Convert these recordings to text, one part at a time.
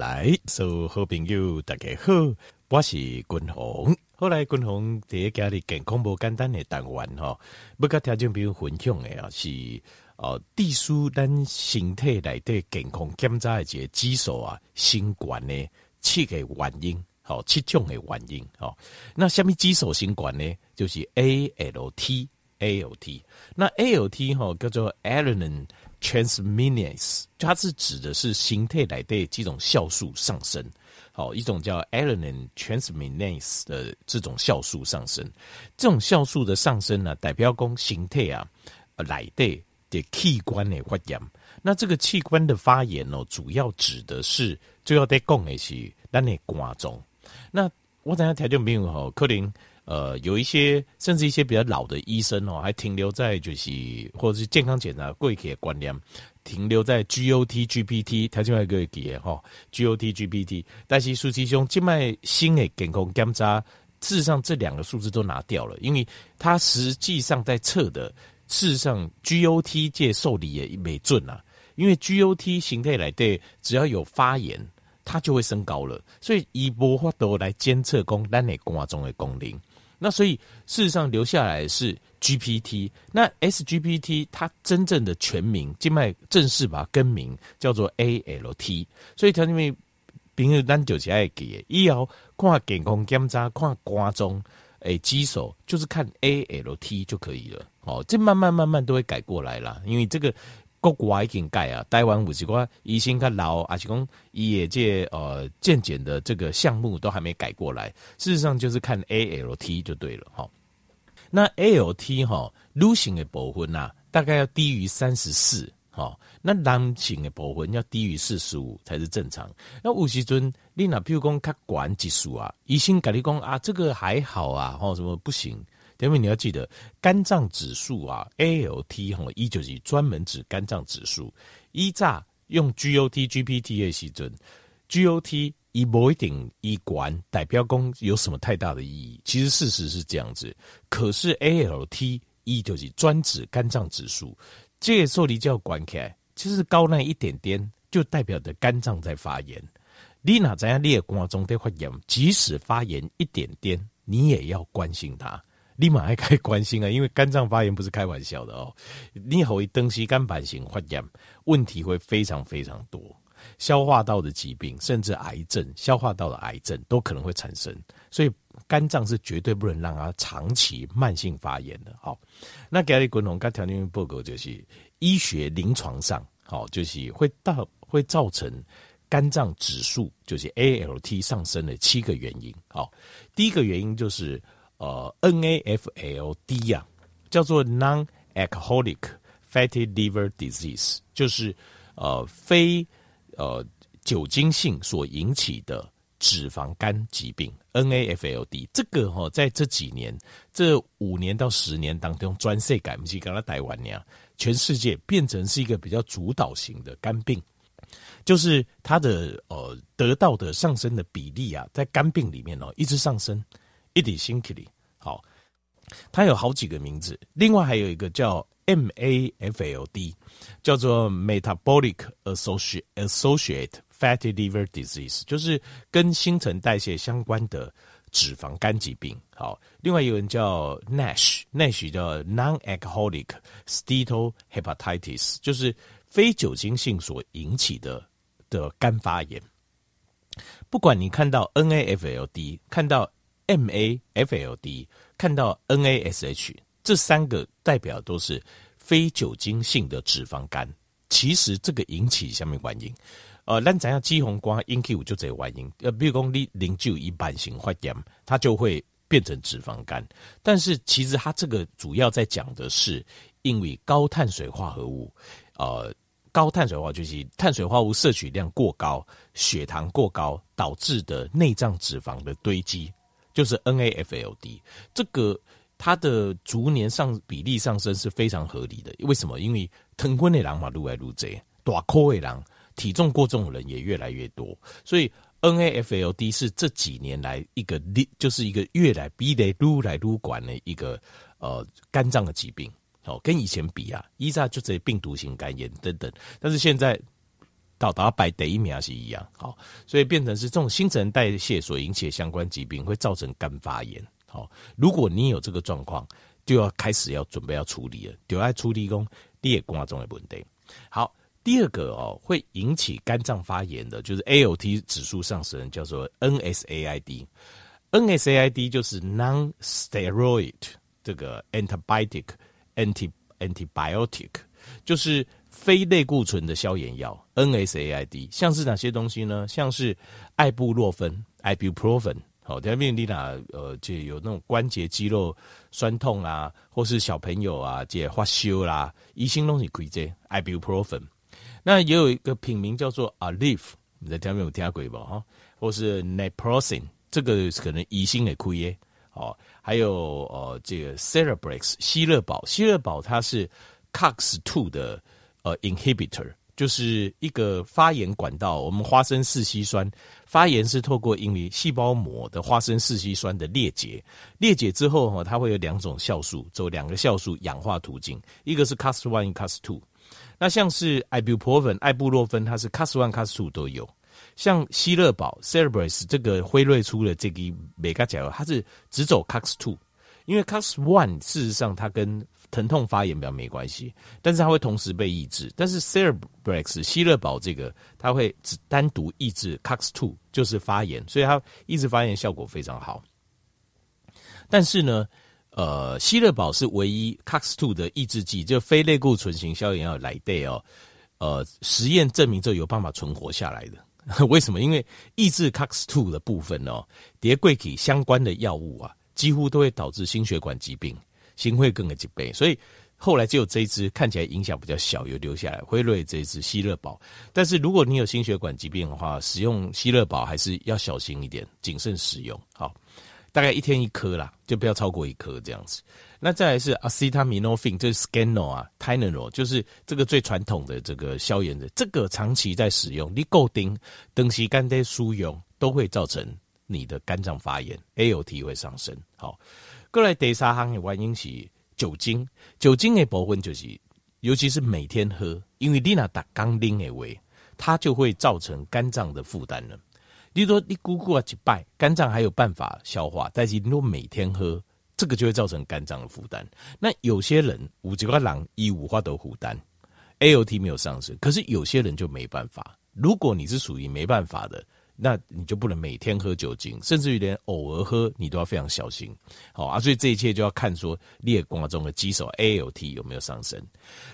来，所有好朋友大家好，我是君鸿。后来君鸿第一家的健康不简单的单元吼，不跟听众朋友分享的啊是哦，地书咱身体内底健康检查的一个指数啊，新冠的七个原因，好七种的原因哦。那什么指数新冠呢？就是 A L T A L T。那 A L T 哈叫做 a l a n Transaminase，它是指的是形态来的几种酵素上升，好，一种叫 Alanine Transaminase 的这种酵素上升，这种酵素的上升呢，代表讲形态啊来的的器官的发炎，那这个器官的发炎哦，主要指的是主要在讲的是咱的肝脏，那我等下条件没有好，可能。呃，有一些甚至一些比较老的医生哦，还停留在就是或者是健康检查贵的观念，停留在 GOT、GPT，他就会个记哈 GOT、GPT，但是实际上静脉新的健康检查，事实上这两个数字都拿掉了，因为他实际上在测的，事实上 GOT 界受理也没准啊，因为 GOT 形态来对，只要有发炎，它就会升高了，所以以无法度来监测讲咱的肝中的功能。那所以事实上留下来是 GPT，那 SGPT 它真正的全名，静脉正式把它更名叫做 ALT。所以条件为平日咱就是爱记，以后看健康检查看肝脏诶指数，就是看 ALT 就可以了。哦，这慢慢慢慢都会改过来啦，因为这个。国外已经改啊，台湾有几个医生较老，而且讲业界呃健检的这个项目都还没改过来。事实上就是看 ALT 就对了哈。那 ALT 哈，女性的部分呐，大概要低于三十四哈。那男性的部分要低于四十五才是正常。那有时阵你若比如讲较管指数啊，医生跟你讲啊，这个还好啊，或什么不行。因为你要记得肝脏指数啊，ALT 吼，一就是专门指肝脏指数。一炸用 GOT、GPT 的时阵，GOT 一不一定一管代表讲有什么太大的意义。其实事实是这样子，可是 ALT 一就是专指肝脏指数，这个时候你就要管起来，其实高那一点点就代表着肝脏在发炎。你哪怎样列肝中的发炎，即使发炎一点点，你也要关心它。立马还可以关心啊，因为肝脏发炎不是开玩笑的哦。你会登西肝板型发炎，问题会非常非常多，消化道的疾病，甚至癌症，消化道的癌症都可能会产生。所以肝脏是绝对不能让它长期慢性发炎的。好，那给你滚龙肝条件报告就是医学临床上，好，就是会到会造成肝脏指数就是 ALT 上升的七个原因。好，第一个原因就是。呃，NAFLD 啊，叫做 Non-Alcoholic Fatty Liver Disease，就是呃非呃酒精性所引起的脂肪肝疾病。NAFLD 这个哈、在这几年这五年到十年当中，专设改名机，刚刚台湾呀，全世界变成是一个比较主导型的肝病，就是它的呃得到的上升的比例啊，在肝病里面哦一直上升。一点心体里好，它有好几个名字，另外还有一个叫 MAFLD，叫做 Metabolic Associate Associate Fatty Liver Disease，就是跟新陈代谢相关的脂肪肝疾病。好，另外有人叫 NASH，NASH 叫 Non-Alcoholic Steatohepatitis，就是非酒精性所引起的的肝发炎。不管你看到 NAFLD，看到 MAFLD 看到 NASH 这三个代表都是非酒精性的脂肪肝，其实这个引起什么原因？呃，咱怎样肌红光引起就这个原因。呃，比如说你零九一般型发炎，它就会变成脂肪肝。但是其实它这个主要在讲的是，因为高碳水化合物，呃，高碳水化就是碳水化合物摄取量过高，血糖过高导致的内脏脂肪的堆积。就是 NAFLD 这个它的逐年上比例上升是非常合理的。为什么？因为疼昏的狼嘛，撸来越多，大颗的狼，体重过重的人也越来越多，所以 NAFLD 是这几年来一个就是一个越来比得撸来撸管的一个呃肝脏的疾病。哦，跟以前比啊，依在就这病毒性肝炎等等，但是现在到达百第一名是一样，好，所以变成是这种新陈代谢所引起的相关疾病会造成肝发炎，好，如果你有这个状况，就要开始要准备要处理了，就要处理讲列肝中的问题。好，第二个哦，会引起肝脏发炎的，就是 ALT 指数上升，叫做 NSAID。NSAID 就是 non-steroid 这个 antibiotic anti antibiotic 就是非类固醇的消炎药。NSAID 像是哪些东西呢？像是艾布洛芬 （ibuprofen）。好，下面你哪呃，就有那种关节肌肉酸痛啊，或是小朋友啊，这发烧啦，医生都是开这 ibuprofen。那也有一个品名叫做 Aleve，你在下面有听过吧？哈，或是 Naproxen。这个可能疑心的亏耶，哦，还有呃，这个 Celebrex 希乐宝，希乐宝它是 COX-2 的呃 inhibitor，就是一个发炎管道。我们花生四烯酸发炎是透过因为细胞膜的花生四烯酸的裂解，裂解之后哈，它会有两种酵素，走两个酵素氧化途径，一个是 COX-1，一个 COX-2。那像是 Ibuprofen 艾布洛芬，它是 COX-1、COX-2 都有。像希乐宝 Celebrex 这个辉瑞出的这个美加甲油，它是只走 CAS two，因为 CAS one 事实上它跟疼痛发炎比较没关系，但是它会同时被抑制。但是 Celebrex 希乐宝这个它会只单独抑制 COX two，就是发炎，所以它抑制发炎效果非常好。但是呢，呃，希乐宝是唯一 COX two 的抑制剂，就非类固醇型消炎药来对哦，呃，实验证明这有办法存活下来的。为什么？因为抑制 COX-2 的部分哦，叠桂体相关的药物啊，几乎都会导致心血管疾病、心会更的几倍。所以后来只有这一支看起来影响比较小，有留下来。辉瑞这一支希乐宝，但是如果你有心血管疾病的话，使用希乐宝还是要小心一点，谨慎使用。好，大概一天一颗啦，就不要超过一颗这样子。那再来是 acetaminophen，这是 Scanno 啊，Tylenol 就是这个最传统的这个消炎的，这个长期在使用，你固定长时间在输用，都会造成你的肝脏发炎，ALT 会上升。好，过来第三行的原因是酒精，酒精的部分就是，尤其是每天喝，因为你那打钢钉的胃，它就会造成肝脏的负担了。你说你咕咕啊几拜，肝脏还有办法消化，但是你若每天喝。这个就会造成肝脏的负担。那有些人五几块狼一五花都负担，ALT 没有上升，可是有些人就没办法。如果你是属于没办法的，那你就不能每天喝酒精，甚至于连偶尔喝你都要非常小心。好啊，所以这一切就要看说列光中的肌手 ALT 有没有上升。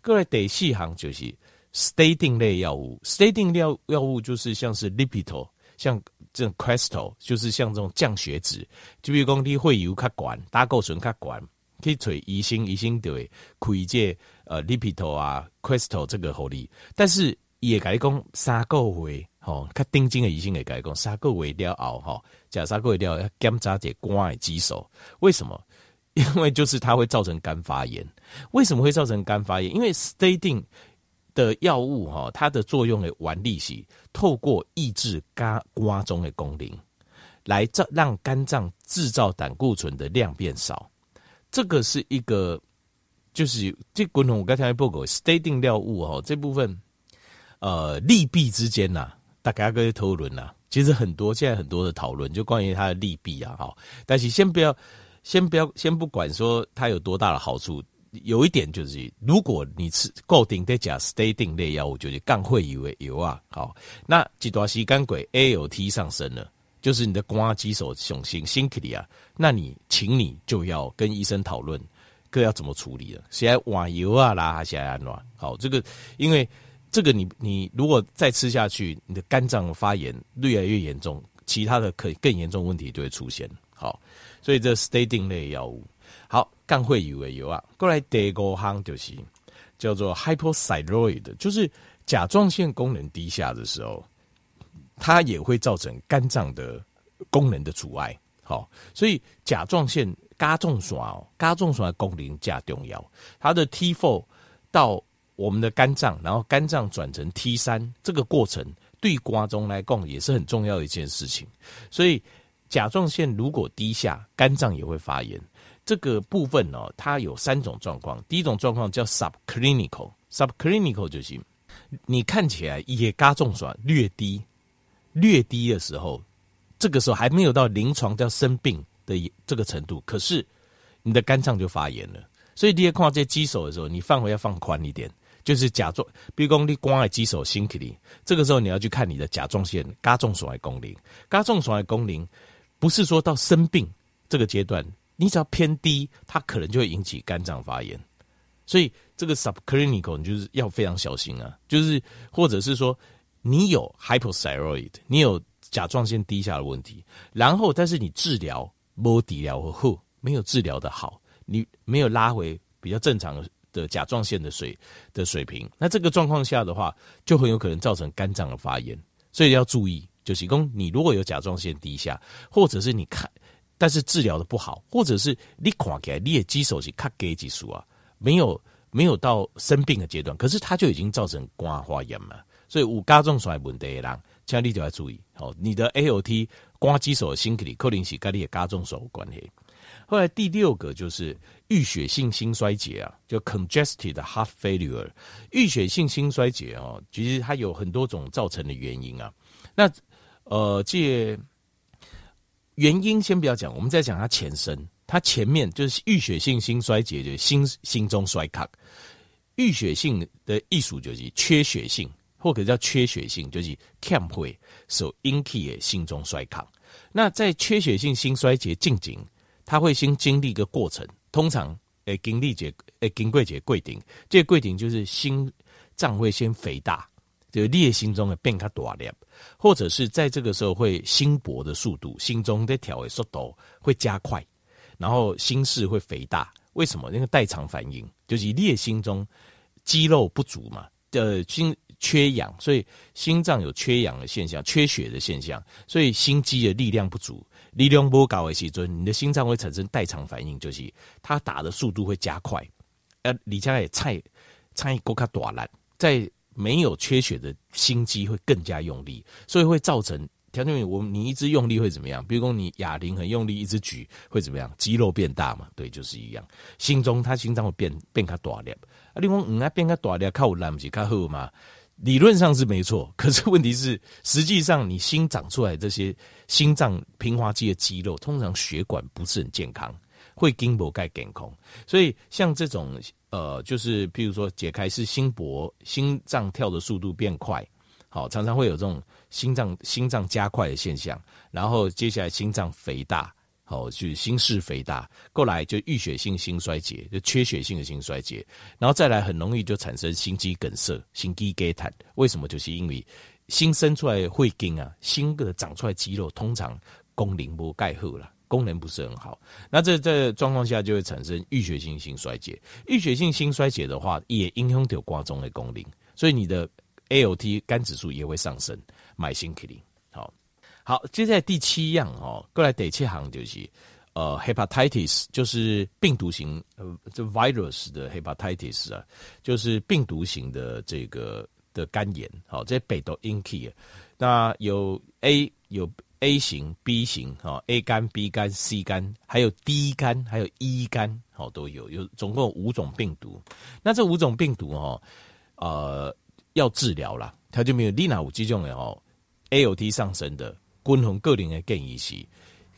各位第四行就是 statin 类药物，statin 药药物就是像是 Lipitor，像。这种 crystal，就是像这种降血脂，就比如讲你会有较管，胆固醇较管，可以找医生，医生就会开这呃 Lipitor 啊 crystal 这个给你，但是也改讲三个月，吼，较定金的医生也改讲三个月了后，吼，假三个月了要检查这肝的指数，为什么？因为就是它会造成肝发炎。为什么会造成肝发炎？因为 Statin 的药物哈，它的作用的原理是透过抑制肝瓜中的功能，来让让肝脏制造胆固醇的量变少。这个是一个，就是这滚筒我刚才报告 statin 药物哈，这部分呃利弊之间呐，大家可以讨论呐。其实很多现在很多的讨论，就关于它的利弊啊哈。但是先不要，先不要，先不管说它有多大的好处。有一点就是，如果你吃固定在加 statin 类药物，就是肝会以为有啊，好，那几段时间鬼 ALT 上升了，就是你的肝肌手雄性心克里啊，那你请你就要跟医生讨论，这要怎么处理了？是要换油啊啦，还是安暖？好，这个因为这个你你如果再吃下去，你的肝脏发炎越来越严重，其他的可更严重问题就会出现。好，所以这 statin 类药物。好，肝会以为有啊。过来第五项就是叫做 hypothyroid，就是甲状腺功能低下的时候，它也会造成肝脏的功能的阻碍。好，所以甲状腺甲状腺哦，甲状腺的功能加重要。它的 T4 到我们的肝脏，然后肝脏转成 T3，这个过程对瓜中来讲也是很重要的一件事情。所以甲状腺如果低下，肝脏也会发炎。这个部分呢、哦，它有三种状况。第一种状况叫 subclinical，subclinical 就是你看起来也加重爽略低，略低的时候，这个时候还没有到临床叫生病的这个程度，可是你的肝脏就发炎了。所以你要看这些肌手的时候，你范围要放宽一点，就是甲状，比如说你光在肌手心里，这个时候你要去看你的甲状腺加重爽的功能，加重爽的功能不是说到生病这个阶段，你只要偏低，它可能就会引起肝脏发炎。所以这个 subclinical 你就是要非常小心啊，就是或者是说你有 hypothyroid，你有甲状腺低下的问题，然后但是你治疗没治疗后没有治疗的好。你没有拉回比较正常的的甲状腺的水的水平，那这个状况下的话，就很有可能造成肝脏的发炎，所以要注意。就是说，你如果有甲状腺低下，或者是你看，但是治疗的不好，或者是你看起来你的肌手是卡给技术啊，没有没有到生病的阶段，可是它就已经造成肝发炎了。所以有加重衰问题的人，请你就要注意。好，你的 AOT 肝肌手的心理可能是跟你的加重衰有关系。后来第六个就是淤血性心衰竭啊，就 congested heart failure。淤血性心衰竭哦，其实它有很多种造成的原因啊。那呃，这原因先不要讲，我们再讲它前身。它前面就是淤血性心衰竭，就是心心中衰竭。淤血性的艺术就是缺血性，或者叫缺血性，就是欠会所引起的心中衰竭。那在缺血性心衰竭进行。他会先经历一个过程，通常诶经历节诶经过节贵顶，这柜顶就是心脏会先肥大，就裂心中的变它大了，或者是在这个时候会心搏的速度，心中的跳的速度会加快，然后心室会肥大。为什么？那个代偿反应就是裂心中肌肉不足嘛，的心缺氧，所以心脏有缺氧的现象，缺血的现象，所以心肌的力量不足。力量不够的时候，你的心脏会产生代偿反应，就是它打的速度会加快。呃，你将来菜菜够卡大了，在没有缺血的心肌会更加用力，所以会造成条件。我你一直用力会怎么样？比如说你哑铃很用力一直举会怎么样？肌肉变大嘛？对，就是一样。心中它心脏会变变卡大了。啊，你讲嗯啊变卡大了，靠难不是靠好嘛？理论上是没错，可是问题是，实际上你新长出来这些心脏平滑肌的肌肉，通常血管不是很健康，会筋膜盖健康。所以像这种呃，就是譬如说解开是心搏，心脏跳的速度变快，好，常常会有这种心脏心脏加快的现象，然后接下来心脏肥大。哦，就是心室肥大，过来就淤血性心衰竭，就缺血性的心衰竭，然后再来很容易就产生心肌梗塞、心肌梗塞。为什么？就是因为新生出来的会筋啊，新的长出来肌肉通常功能不盖好了，功能不是很好。那这这状况下就会产生淤血性心衰竭。淤血性心衰竭的话，也影响到肝脏的功能，所以你的 ALT 肝指数也会上升，买心克林。好，接下来第七样哦，过来第七行就是呃，hepatitis 就是病毒型呃，这 virus 的 hepatitis 啊，就是病毒型的这个的肝炎。好，这北斗 inky，那有 A 有 A 型、B 型哈，A 肝、B 肝、C 肝，还有 D 肝，还有 E 肝，好都有，有总共五种病毒。那这五种病毒哦，呃，要治疗啦，它就没有利纳五这种的哦，ALT 上升的。均衡个人的建议是，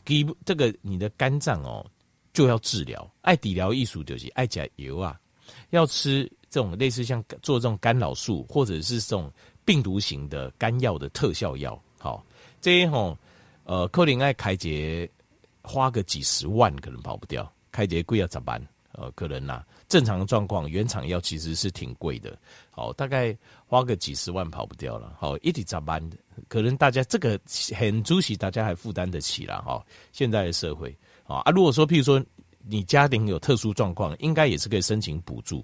给这个你的肝脏哦就要治疗，爱治疗艺术就是爱加油啊，要吃这种类似像做这种干扰素或者是这种病毒型的肝药的特效药，好，这些吼呃，可能爱开节花个几十万可能跑不掉，开节贵要咋办？呃，可能呐、正常状况原厂药其实是挺贵的，好，大概花个几十万跑不掉了，好，一直咋办？可能大家这个很足喜，大家还负担得起了哈。现在的社会啊，啊，如果说譬如说你家庭有特殊状况，应该也是可以申请补助。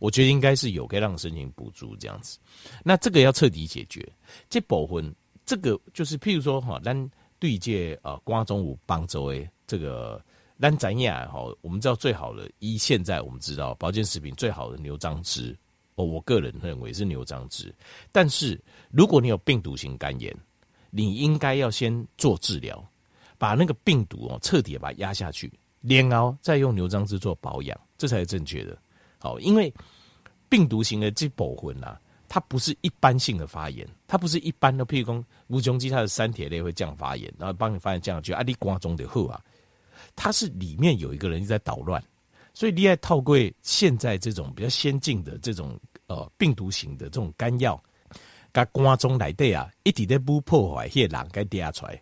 我觉得应该是有可以让申请补助这样子。那这个要彻底解决。这部分，这个就是譬如说哈，咱对接呃瓜中五帮周诶，这个。但咱也，哈，我们知道最好的，一现在我们知道保健食品最好的牛樟芝，哦，我个人认为是牛樟芝。但是如果你有病毒型肝炎，你应该要先做治疗，把那个病毒哦彻底把它压下去，然后再用牛樟芝做保养，这才是正确的。好，因为病毒型的这部分呐，它不是一般性的发炎，它不是一般的，譬如说无穷基它的三铁类会降发炎，然后帮你发现降下去啊，你瓜中的后啊，它是里面有一个人在捣乱，所以你爱套柜现在这种比较先进的这种呃病毒型的这种干药，甲瓜中来的啊，一直在不破坏，些人该掉出来，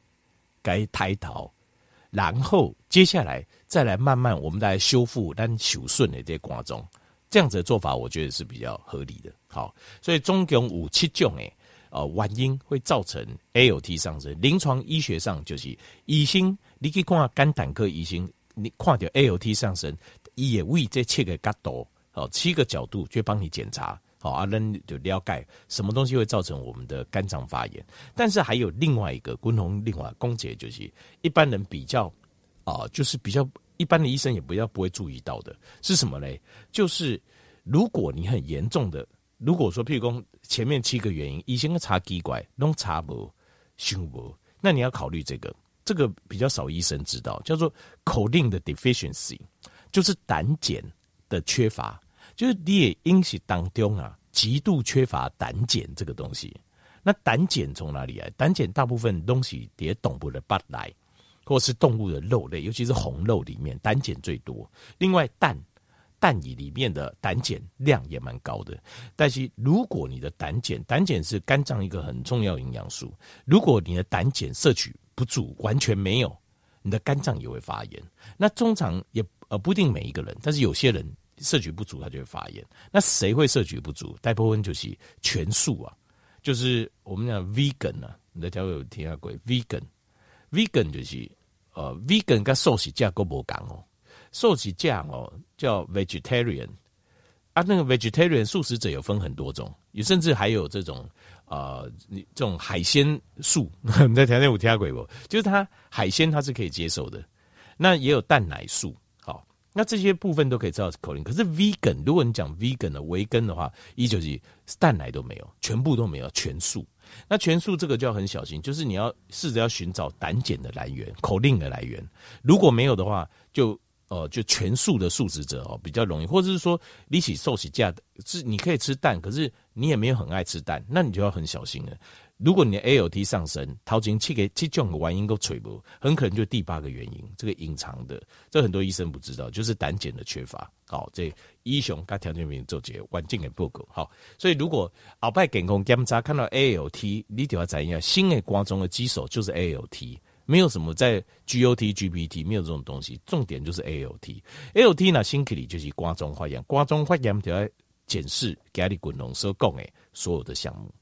该抬头，然后接下来再来慢慢我们来修复，但修顺的这些瓜中。这样子的做法，我觉得是比较合理的。好，所以总共有七种诶，呃，原因会造成 ALT 上升。临床医学上就是乙型，你可以看肝胆科医生，你看到 ALT 上升，也为这七个角度，好，七个角度去帮你检查，好，啊，能就了解什么东西会造成我们的肝脏发炎。但是还有另外一个，共同另外公解就是一般人比较啊、就是比较。一般的医生也不要不会注意到的是什么嘞？就是如果你很严重的，如果说譬如说前面七个原因，医生查奇怪，弄查不胸不，那你要考虑这个，这个比较少医生知道，叫做口令的 deficiency，就是胆碱的缺乏，就是你也因此当中啊极度缺乏胆碱这个东西。那胆碱从哪里来？胆碱大部分东西也懂不得把来。或是动物的肉类，尤其是红肉里面胆碱最多。另外蛋蛋液里面的胆碱量也蛮高的。但是如果你的胆碱，胆碱是肝脏一个很重要营养素，如果你的胆碱摄取不足，完全没有，你的肝脏也会发炎。那通常也呃不一定每一个人，但是有些人摄取不足，他就会发炎。那谁会摄取不足？大部分就是全素啊，就是我们讲 vegan 啊，你的条有听下过 vegan。vegan 就是呃，vegan 跟素食者都不讲哦，素食者哦叫 vegetarian 啊，那个 vegetarian 素食者有分很多种，也甚至还有这种呃，你这种海鲜素，你在条件有听鬼不？就是它海鲜它是可以接受的，那也有蛋奶素，好，那这些部分都可以知道是口令。可是 vegan 如果你讲 vegan 的维根的话，一就是蛋奶都没有，全部都没有，全素。那全素这个就要很小心，就是你要试着要寻找胆碱的来源、口令的来源。如果没有的话，就呃就全素的素食者哦比较容易，或者是说你起寿喜价是你可以吃蛋，可是你也没有很爱吃蛋，那你就要很小心了。如果你的 ALT 上升，头前七个七种原因都吹不，很可能就第八个原因，这个隐藏的，这很多医生不知道，就是胆碱的缺乏。好，这医生跟条件病做这环境的报告。好，所以如果后摆健康检查看到 ALT，你就要怎样，新的肝脏的基手就是 ALT，没有什么在 GOT、GPT，没有这种东西，重点就是 ALT。ALT 呢新克里就是瓜中发炎，瓜中发炎就要检视家里滚龙所讲的所有的项目。